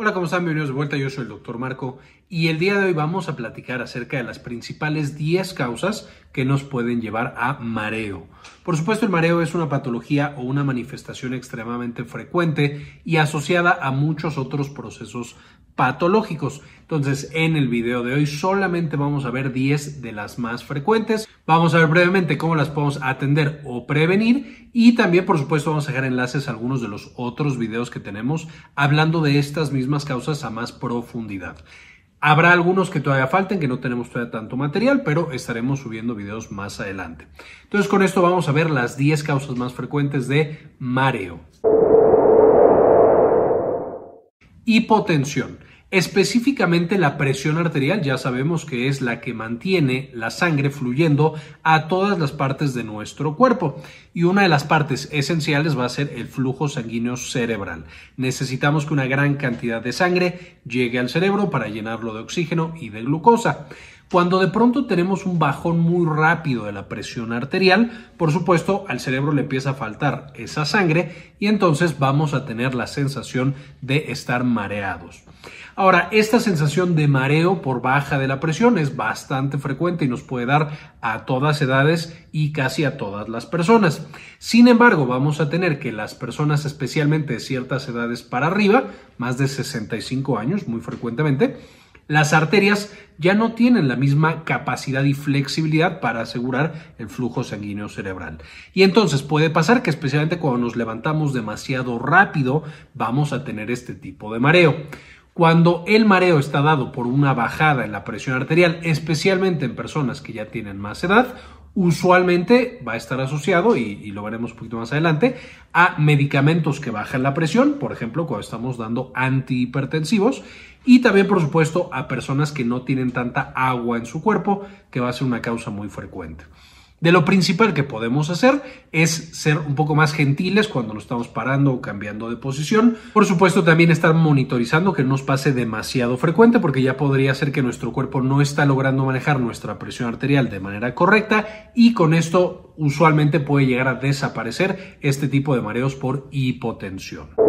Hola, ¿cómo están? Bienvenidos de vuelta. Yo soy el doctor Marco y el día de hoy vamos a platicar acerca de las principales 10 causas que nos pueden llevar a mareo. Por supuesto, el mareo es una patología o una manifestación extremadamente frecuente y asociada a muchos otros procesos patológicos. Entonces, en el video de hoy solamente vamos a ver 10 de las más frecuentes. Vamos a ver brevemente cómo las podemos atender o prevenir y también, por supuesto, vamos a dejar enlaces a algunos de los otros videos que tenemos hablando de estas mismas causas a más profundidad. Habrá algunos que todavía falten, que no tenemos todavía tanto material, pero estaremos subiendo videos más adelante. Entonces, con esto vamos a ver las 10 causas más frecuentes de mareo. Hipotensión. Específicamente la presión arterial ya sabemos que es la que mantiene la sangre fluyendo a todas las partes de nuestro cuerpo y una de las partes esenciales va a ser el flujo sanguíneo cerebral. Necesitamos que una gran cantidad de sangre llegue al cerebro para llenarlo de oxígeno y de glucosa. Cuando de pronto tenemos un bajón muy rápido de la presión arterial, por supuesto al cerebro le empieza a faltar esa sangre y entonces vamos a tener la sensación de estar mareados. Ahora, esta sensación de mareo por baja de la presión es bastante frecuente y nos puede dar a todas edades y casi a todas las personas. Sin embargo, vamos a tener que las personas, especialmente de ciertas edades para arriba, más de 65 años muy frecuentemente, las arterias ya no tienen la misma capacidad y flexibilidad para asegurar el flujo sanguíneo cerebral. Y entonces puede pasar que especialmente cuando nos levantamos demasiado rápido vamos a tener este tipo de mareo. Cuando el mareo está dado por una bajada en la presión arterial, especialmente en personas que ya tienen más edad, usualmente va a estar asociado, y, lo veremos un poquito más adelante, a medicamentos que bajan la presión, por ejemplo, cuando estamos dando antihipertensivos, y también, por supuesto, a personas que no tienen tanta agua en su cuerpo, que va a ser una causa muy frecuente. De lo principal que podemos hacer es ser un poco más gentiles cuando nos estamos parando o cambiando de posición. Por supuesto, también estar monitorizando que no nos pase demasiado frecuente porque ya podría ser que nuestro cuerpo no está logrando manejar nuestra presión arterial de manera correcta y con esto usualmente puede llegar a desaparecer este tipo de mareos por hipotensión.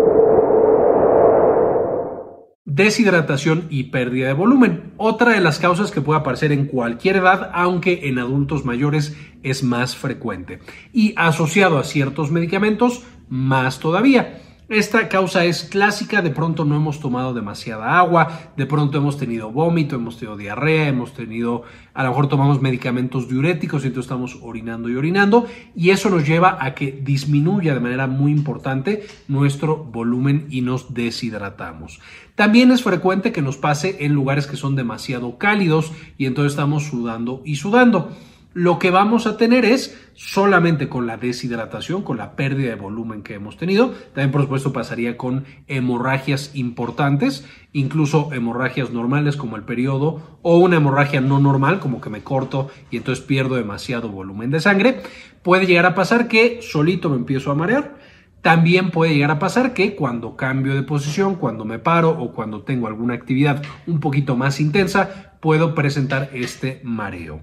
Deshidratación y pérdida de volumen. Otra de las causas que puede aparecer en cualquier edad, aunque en adultos mayores es más frecuente. Y asociado a ciertos medicamentos, más todavía. Esta causa es clásica, de pronto no hemos tomado demasiada agua, de pronto hemos tenido vómito, hemos tenido diarrea, hemos tenido, a lo mejor tomamos medicamentos diuréticos y entonces estamos orinando y orinando y eso nos lleva a que disminuya de manera muy importante nuestro volumen y nos deshidratamos. También es frecuente que nos pase en lugares que son demasiado cálidos y entonces estamos sudando y sudando lo que vamos a tener es solamente con la deshidratación, con la pérdida de volumen que hemos tenido. También, por supuesto, pasaría con hemorragias importantes, incluso hemorragias normales como el periodo o una hemorragia no normal, como que me corto y entonces pierdo demasiado volumen de sangre. Puede llegar a pasar que solito me empiezo a marear. También puede llegar a pasar que cuando cambio de posición, cuando me paro o cuando tengo alguna actividad un poquito más intensa, puedo presentar este mareo.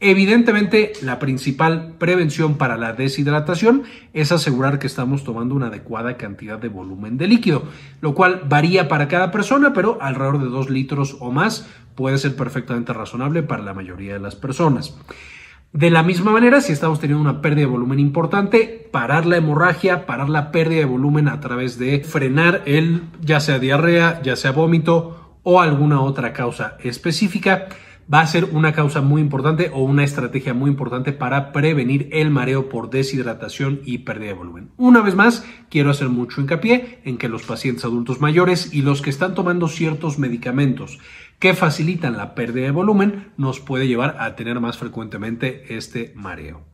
Evidentemente, la principal prevención para la deshidratación es asegurar que estamos tomando una adecuada cantidad de volumen de líquido, lo cual varía para cada persona, pero alrededor de 2 litros o más puede ser perfectamente razonable para la mayoría de las personas. De la misma manera, si estamos teniendo una pérdida de volumen importante, parar la hemorragia, parar la pérdida de volumen a través de frenar el, ya sea diarrea, ya sea vómito o alguna otra causa específica, va a ser una causa muy importante o una estrategia muy importante para prevenir el mareo por deshidratación y pérdida de volumen. Una vez más, quiero hacer mucho hincapié en que los pacientes adultos mayores y los que están tomando ciertos medicamentos que facilitan la pérdida de volumen nos puede llevar a tener más frecuentemente este mareo.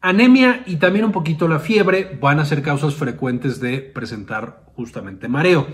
Anemia y también un poquito la fiebre van a ser causas frecuentes de presentar justamente mareo.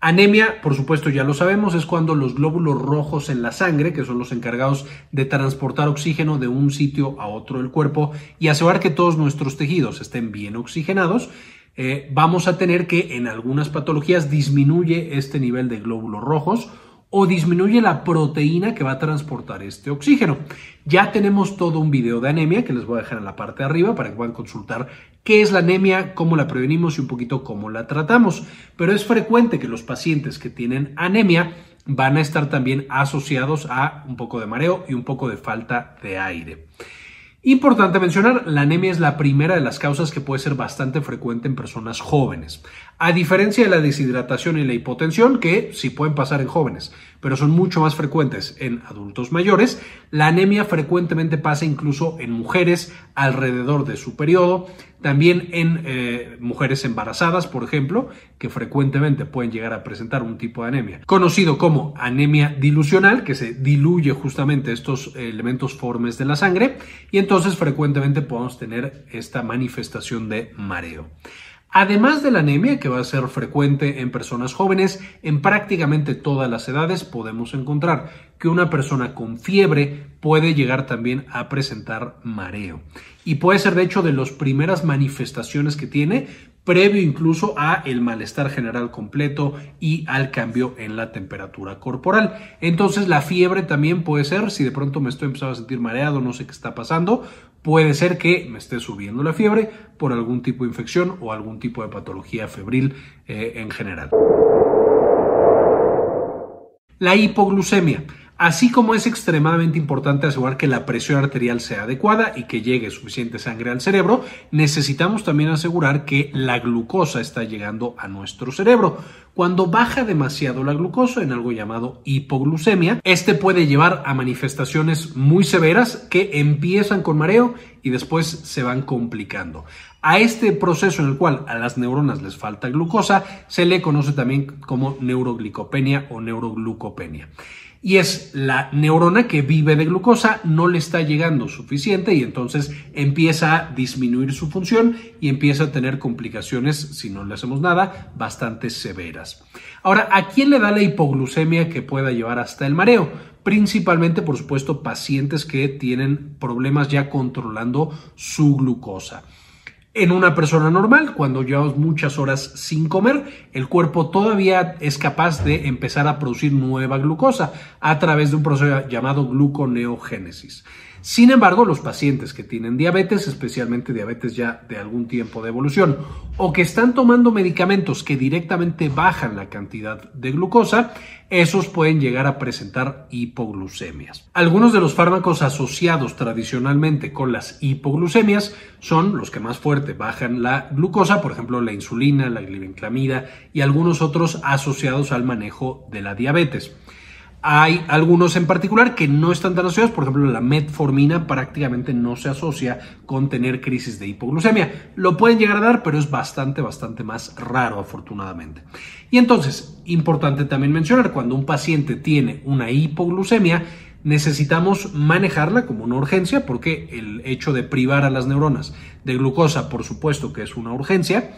Anemia, por supuesto, ya lo sabemos, es cuando los glóbulos rojos en la sangre, que son los encargados de transportar oxígeno de un sitio a otro del cuerpo y asegurar que todos nuestros tejidos estén bien oxigenados, eh, vamos a tener que en algunas patologías disminuye este nivel de glóbulos rojos o disminuye la proteína que va a transportar este oxígeno. Ya tenemos todo un video de anemia que les voy a dejar en la parte de arriba para que puedan consultar qué es la anemia, cómo la prevenimos y un poquito cómo la tratamos. Pero es frecuente que los pacientes que tienen anemia van a estar también asociados a un poco de mareo y un poco de falta de aire. Importante mencionar, la anemia es la primera de las causas que puede ser bastante frecuente en personas jóvenes. A diferencia de la deshidratación y la hipotensión, que sí pueden pasar en jóvenes, pero son mucho más frecuentes en adultos mayores, la anemia frecuentemente pasa incluso en mujeres alrededor de su periodo, también en eh, mujeres embarazadas, por ejemplo, que frecuentemente pueden llegar a presentar un tipo de anemia, conocido como anemia dilucional, que se diluye justamente estos elementos formes de la sangre, y entonces frecuentemente podemos tener esta manifestación de mareo. Además de la anemia, que va a ser frecuente en personas jóvenes, en prácticamente todas las edades podemos encontrar que una persona con fiebre puede llegar también a presentar mareo. Y puede ser de hecho de las primeras manifestaciones que tiene, previo incluso a el malestar general completo y al cambio en la temperatura corporal. Entonces la fiebre también puede ser, si de pronto me estoy empezando a sentir mareado, no sé qué está pasando, puede ser que me esté subiendo la fiebre por algún tipo de infección o algún tipo de patología febril eh, en general. La hipoglucemia. Así como es extremadamente importante asegurar que la presión arterial sea adecuada y que llegue suficiente sangre al cerebro, necesitamos también asegurar que la glucosa está llegando a nuestro cerebro. Cuando baja demasiado la glucosa en algo llamado hipoglucemia, este puede llevar a manifestaciones muy severas que empiezan con mareo y después se van complicando. A este proceso en el cual a las neuronas les falta glucosa se le conoce también como neuroglicopenia o neuroglucopenia y es la neurona que vive de glucosa, no le está llegando suficiente y entonces empieza a disminuir su función y empieza a tener complicaciones, si no le hacemos nada, bastante severas. Ahora, ¿a quién le da la hipoglucemia que pueda llevar hasta el mareo? Principalmente, por supuesto, pacientes que tienen problemas ya controlando su glucosa. En una persona normal, cuando llevamos muchas horas sin comer, el cuerpo todavía es capaz de empezar a producir nueva glucosa a través de un proceso llamado gluconeogénesis. Sin embargo, los pacientes que tienen diabetes, especialmente diabetes ya de algún tiempo de evolución, o que están tomando medicamentos que directamente bajan la cantidad de glucosa, esos pueden llegar a presentar hipoglucemias. Algunos de los fármacos asociados tradicionalmente con las hipoglucemias son los que más fuerte bajan la glucosa, por ejemplo la insulina, la glibenclamida y algunos otros asociados al manejo de la diabetes. Hay algunos en particular que no están tan asociados, por ejemplo, la metformina prácticamente no se asocia con tener crisis de hipoglucemia. Lo pueden llegar a dar, pero es bastante, bastante más raro, afortunadamente. Y entonces, importante también mencionar, cuando un paciente tiene una hipoglucemia, necesitamos manejarla como una urgencia, porque el hecho de privar a las neuronas de glucosa, por supuesto que es una urgencia,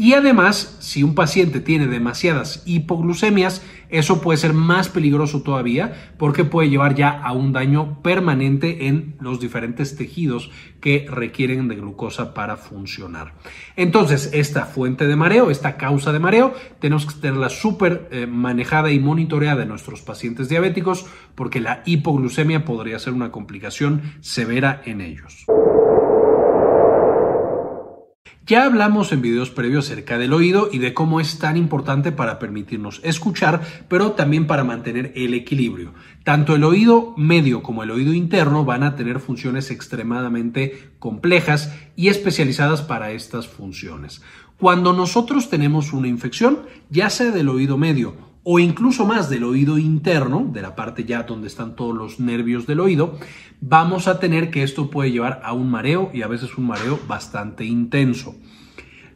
y además, si un paciente tiene demasiadas hipoglucemias, eso puede ser más peligroso todavía porque puede llevar ya a un daño permanente en los diferentes tejidos que requieren de glucosa para funcionar. Entonces, esta fuente de mareo, esta causa de mareo, tenemos que tenerla súper eh, manejada y monitoreada en nuestros pacientes diabéticos porque la hipoglucemia podría ser una complicación severa en ellos. Ya hablamos en videos previos acerca del oído y de cómo es tan importante para permitirnos escuchar, pero también para mantener el equilibrio. Tanto el oído medio como el oído interno van a tener funciones extremadamente complejas y especializadas para estas funciones. Cuando nosotros tenemos una infección, ya sea del oído medio o incluso más del oído interno, de la parte ya donde están todos los nervios del oído, vamos a tener que esto puede llevar a un mareo y a veces un mareo bastante intenso.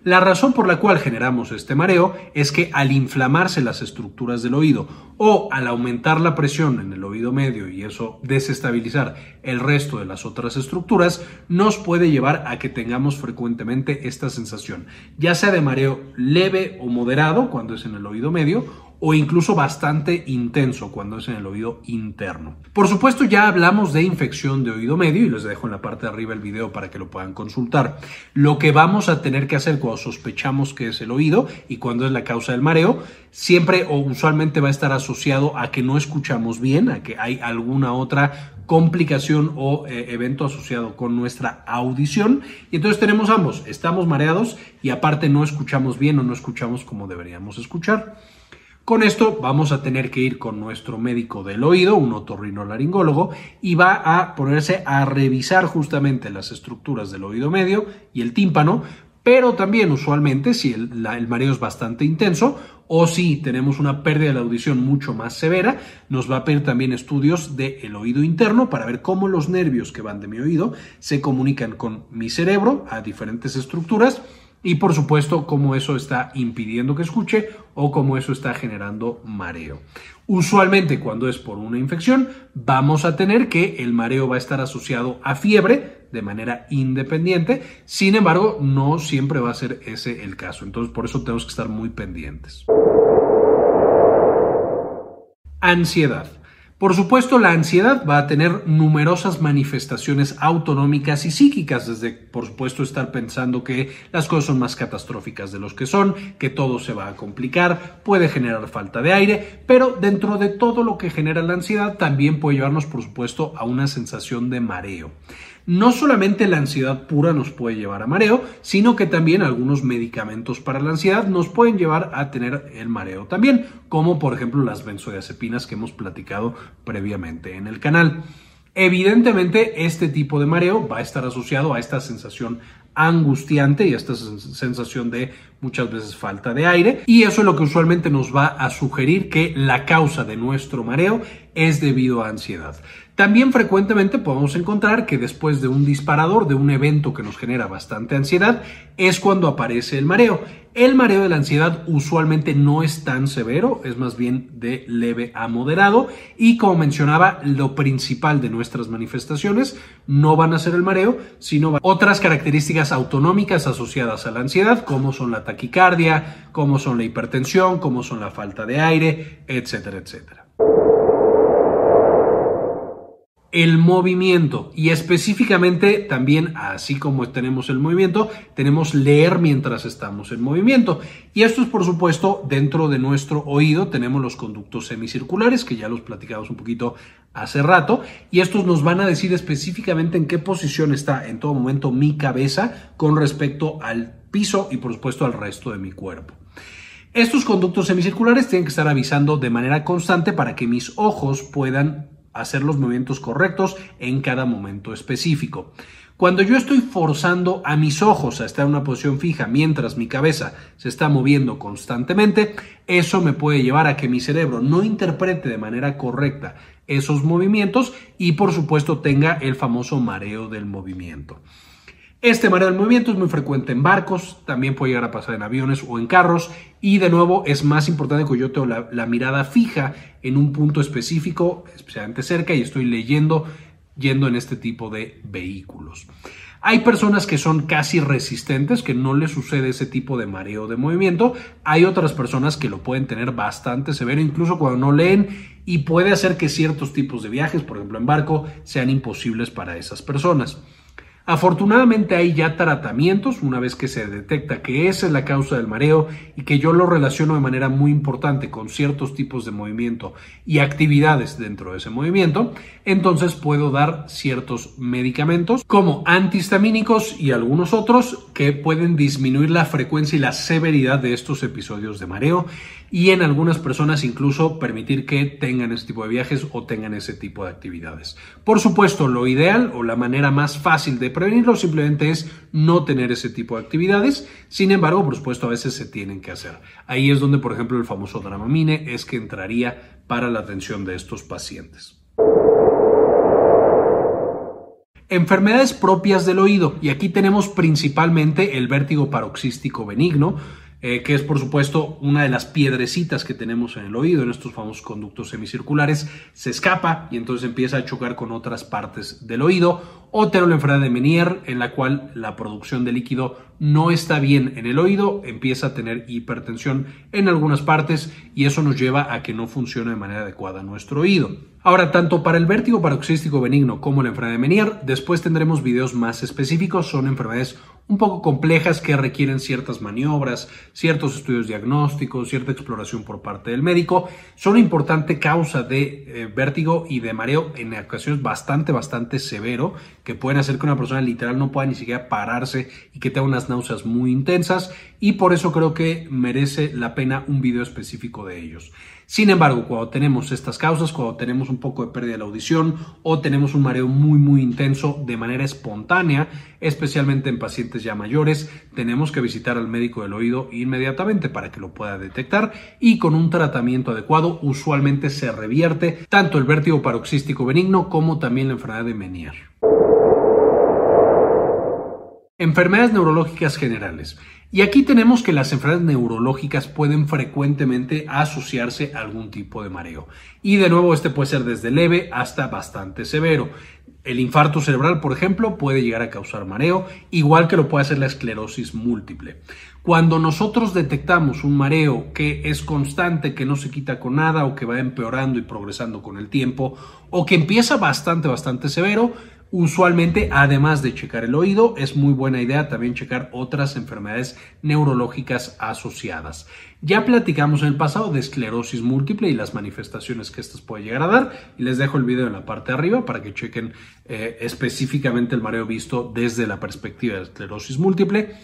La razón por la cual generamos este mareo es que al inflamarse las estructuras del oído o al aumentar la presión en el oído medio y eso desestabilizar el resto de las otras estructuras, nos puede llevar a que tengamos frecuentemente esta sensación, ya sea de mareo leve o moderado cuando es en el oído medio o incluso bastante intenso cuando es en el oído interno. Por supuesto ya hablamos de infección de oído medio y les dejo en la parte de arriba el video para que lo puedan consultar. Lo que vamos a tener que hacer cuando sospechamos que es el oído y cuando es la causa del mareo, siempre o usualmente va a estar asociado a que no escuchamos bien, a que hay alguna otra complicación o eh, evento asociado con nuestra audición. Y entonces tenemos ambos, estamos mareados y aparte no escuchamos bien o no escuchamos como deberíamos escuchar. Con esto vamos a tener que ir con nuestro médico del oído, un otorrinolaringólogo, y va a ponerse a revisar justamente las estructuras del oído medio y el tímpano, pero también usualmente si el, mareo es bastante intenso o si tenemos una pérdida de la audición mucho más severa, nos va a pedir también estudios del oído interno para ver cómo los nervios que van de mi oído se comunican con mi cerebro a diferentes estructuras y por supuesto cómo eso está impidiendo que escuche o cómo eso está generando mareo. Usualmente cuando es por una infección vamos a tener que el mareo va a estar asociado a fiebre de manera independiente, sin embargo no siempre va a ser ese el caso, entonces por eso tenemos que estar muy pendientes. Ansiedad. Por supuesto, la ansiedad va a tener numerosas manifestaciones autonómicas y psíquicas, desde, por supuesto, estar pensando que las cosas son más catastróficas de los que son, que todo se va a complicar, puede generar falta de aire, pero dentro de todo lo que genera la ansiedad también puede llevarnos, por supuesto, a una sensación de mareo. No solamente la ansiedad pura nos puede llevar a mareo, sino que también algunos medicamentos para la ansiedad nos pueden llevar a tener el mareo también, como por ejemplo las benzodiazepinas que hemos platicado previamente en el canal. Evidentemente, este tipo de mareo va a estar asociado a esta sensación angustiante y a esta sensación de muchas veces falta de aire y eso es lo que usualmente nos va a sugerir que la causa de nuestro mareo es debido a ansiedad. También frecuentemente podemos encontrar que después de un disparador, de un evento que nos genera bastante ansiedad, es cuando aparece el mareo. El mareo de la ansiedad usualmente no es tan severo, es más bien de leve a moderado y como mencionaba, lo principal de nuestras manifestaciones no van a ser el mareo, sino otras características autonómicas asociadas a la ansiedad, como son la taquicardia, como son la hipertensión, como son la falta de aire, etcétera, etcétera el movimiento. Y específicamente también así como tenemos el movimiento tenemos leer mientras estamos en movimiento. Y esto es por supuesto dentro de nuestro oído. Tenemos los conductos semicirculares que ya los platicamos un poquito hace rato. Y estos nos van a decir específicamente en qué posición está en todo momento mi cabeza con respecto al piso y por supuesto al resto de mi cuerpo. Estos conductos semicirculares tienen que estar avisando de manera constante para que mis ojos puedan hacer los movimientos correctos en cada momento específico. Cuando yo estoy forzando a mis ojos a estar en una posición fija mientras mi cabeza se está moviendo constantemente, eso me puede llevar a que mi cerebro no interprete de manera correcta esos movimientos y por supuesto tenga el famoso mareo del movimiento. Este mareo del movimiento es muy frecuente en barcos, también puede llegar a pasar en aviones o en carros y de nuevo es más importante que yo tengo la, mirada fija en un punto específico, especialmente cerca y estoy leyendo yendo en este tipo de vehículos. Hay personas que son casi resistentes, que no les sucede ese tipo de mareo de movimiento. Hay otras personas que lo pueden tener bastante severo, incluso cuando no leen, y puede hacer que ciertos tipos de viajes, por ejemplo en barco, sean imposibles para esas personas. Afortunadamente hay ya tratamientos una vez que se detecta que esa es la causa del mareo y que yo lo relaciono de manera muy importante con ciertos tipos de movimiento y actividades dentro de ese movimiento, entonces puedo dar ciertos medicamentos como antihistamínicos y algunos otros que pueden disminuir la frecuencia y la severidad de estos episodios de mareo y en algunas personas incluso permitir que tengan ese tipo de viajes o tengan ese tipo de actividades. Por supuesto, lo ideal o la manera más fácil de prevenirlo simplemente es no tener ese tipo de actividades. Sin embargo, por supuesto, a veces se tienen que hacer. Ahí es donde, por ejemplo, el famoso Dramamine es que entraría para la atención de estos pacientes. Enfermedades propias del oído. Y aquí tenemos principalmente el vértigo paroxístico benigno, eh, que es por supuesto una de las piedrecitas que tenemos en el oído, en estos famosos conductos semicirculares, se escapa y entonces empieza a chocar con otras partes del oído. O tener la enfermedad de Menier, en la cual la producción de líquido no está bien en el oído, empieza a tener hipertensión en algunas partes y eso nos lleva a que no funcione de manera adecuada nuestro oído. Ahora, tanto para el vértigo paroxístico benigno como la enfermedad de Menier, después tendremos videos más específicos, son enfermedades un poco complejas que requieren ciertas maniobras, ciertos estudios diagnósticos, cierta exploración por parte del médico. Son una importante causa de eh, vértigo y de mareo en ocasiones bastante, bastante severo, que pueden hacer que una persona literal no pueda ni siquiera pararse y que tenga unas náuseas muy intensas y por eso creo que merece la pena un video específico de ellos. Sin embargo, cuando tenemos estas causas, cuando tenemos un poco de pérdida de la audición o tenemos un mareo muy muy intenso de manera espontánea, especialmente en pacientes ya mayores, tenemos que visitar al médico del oído inmediatamente para que lo pueda detectar y con un tratamiento adecuado usualmente se revierte tanto el vértigo paroxístico benigno como también la enfermedad de Menier. Enfermedades neurológicas generales. Y aquí tenemos que las enfermedades neurológicas pueden frecuentemente asociarse a algún tipo de mareo. Y de nuevo, este puede ser desde leve hasta bastante severo. El infarto cerebral, por ejemplo, puede llegar a causar mareo, igual que lo puede hacer la esclerosis múltiple. Cuando nosotros detectamos un mareo que es constante, que no se quita con nada o que va empeorando y progresando con el tiempo, o que empieza bastante, bastante severo, Usualmente, además de checar el oído, es muy buena idea también checar otras enfermedades neurológicas asociadas. Ya platicamos en el pasado de esclerosis múltiple y las manifestaciones que estas puede llegar a dar y les dejo el video en la parte de arriba para que chequen eh, específicamente el mareo visto desde la perspectiva de esclerosis múltiple.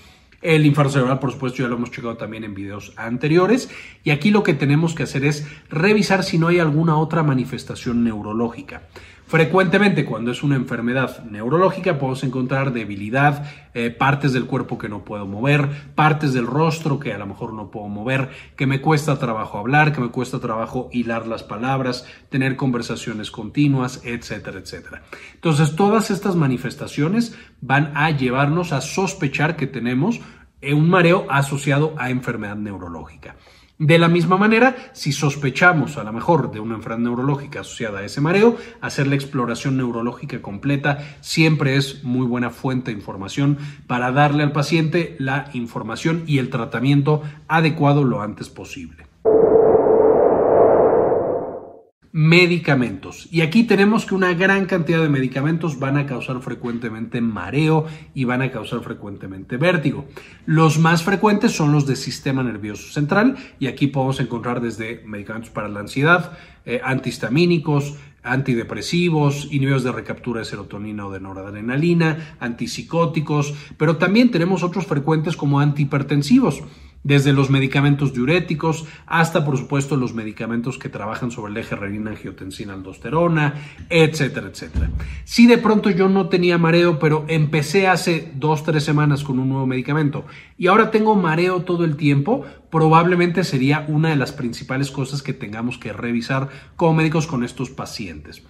El infarto cerebral, por supuesto, ya lo hemos checado también en videos anteriores. Y aquí lo que tenemos que hacer es revisar si no hay alguna otra manifestación neurológica. Frecuentemente cuando es una enfermedad neurológica podemos encontrar debilidad, eh, partes del cuerpo que no puedo mover, partes del rostro que a lo mejor no puedo mover, que me cuesta trabajo hablar, que me cuesta trabajo hilar las palabras, tener conversaciones continuas, etcétera, etcétera. Entonces todas estas manifestaciones van a llevarnos a sospechar que tenemos un mareo asociado a enfermedad neurológica. De la misma manera, si sospechamos a lo mejor de una enfermedad neurológica asociada a ese mareo, hacer la exploración neurológica completa siempre es muy buena fuente de información para darle al paciente la información y el tratamiento adecuado lo antes posible medicamentos. Y aquí tenemos que una gran cantidad de medicamentos van a causar frecuentemente mareo y van a causar frecuentemente vértigo. Los más frecuentes son los de sistema nervioso central y aquí podemos encontrar desde medicamentos para la ansiedad, eh, antihistamínicos, antidepresivos, inhibidores de recaptura de serotonina o de noradrenalina, antipsicóticos, pero también tenemos otros frecuentes como antihipertensivos desde los medicamentos diuréticos hasta, por supuesto, los medicamentos que trabajan sobre el eje renina-angiotensina-aldosterona, etcétera, etcétera. Si de pronto yo no tenía mareo, pero empecé hace dos, tres semanas con un nuevo medicamento. Y ahora tengo mareo todo el tiempo, probablemente sería una de las principales cosas que tengamos que revisar como médicos con estos pacientes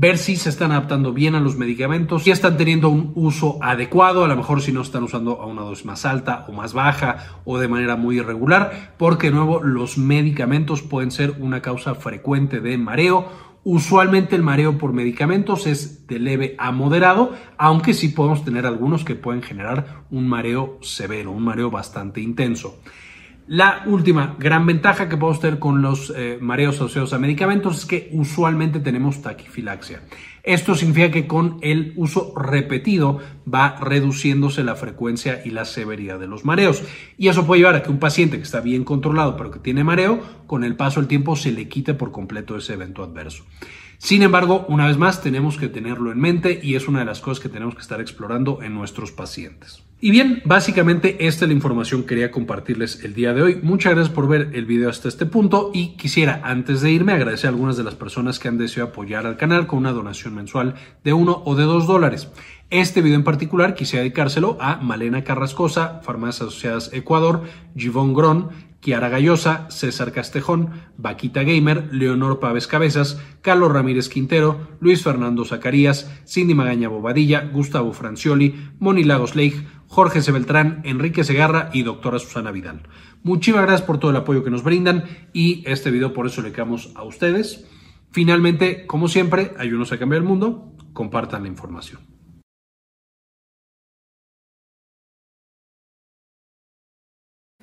ver si se están adaptando bien a los medicamentos, si están teniendo un uso adecuado, a lo mejor si no están usando a una dosis más alta o más baja o de manera muy irregular, porque de nuevo los medicamentos pueden ser una causa frecuente de mareo. Usualmente el mareo por medicamentos es de leve a moderado, aunque sí podemos tener algunos que pueden generar un mareo severo, un mareo bastante intenso. La última gran ventaja que podemos tener con los eh, mareos asociados a medicamentos es que usualmente tenemos taquifilaxia. Esto significa que con el uso repetido va reduciéndose la frecuencia y la severidad de los mareos. Y eso puede llevar a que un paciente que está bien controlado pero que tiene mareo, con el paso del tiempo se le quite por completo ese evento adverso. Sin embargo, una vez más, tenemos que tenerlo en mente y es una de las cosas que tenemos que estar explorando en nuestros pacientes. Y bien, básicamente esta es la información que quería compartirles el día de hoy. Muchas gracias por ver el video hasta este punto y quisiera antes de irme agradecer a algunas de las personas que han deseado apoyar al canal con una donación mensual de uno o de dos dólares. Este video en particular quisiera dedicárselo a Malena Carrascosa, Farmacias Asociadas Ecuador, Givon Gron, Kiara Gallosa, César Castejón, Vaquita Gamer, Leonor Pávez Cabezas, Carlos Ramírez Quintero, Luis Fernando Zacarías, Cindy Magaña Bobadilla, Gustavo Francioli, Moni Lagos Leigh, Jorge Sebeltrán, Enrique Segarra y doctora Susana Vidal. Muchísimas gracias por todo el apoyo que nos brindan y este video por eso le quedamos a ustedes. Finalmente, como siempre, ayúdenos a cambiar el mundo, compartan la información.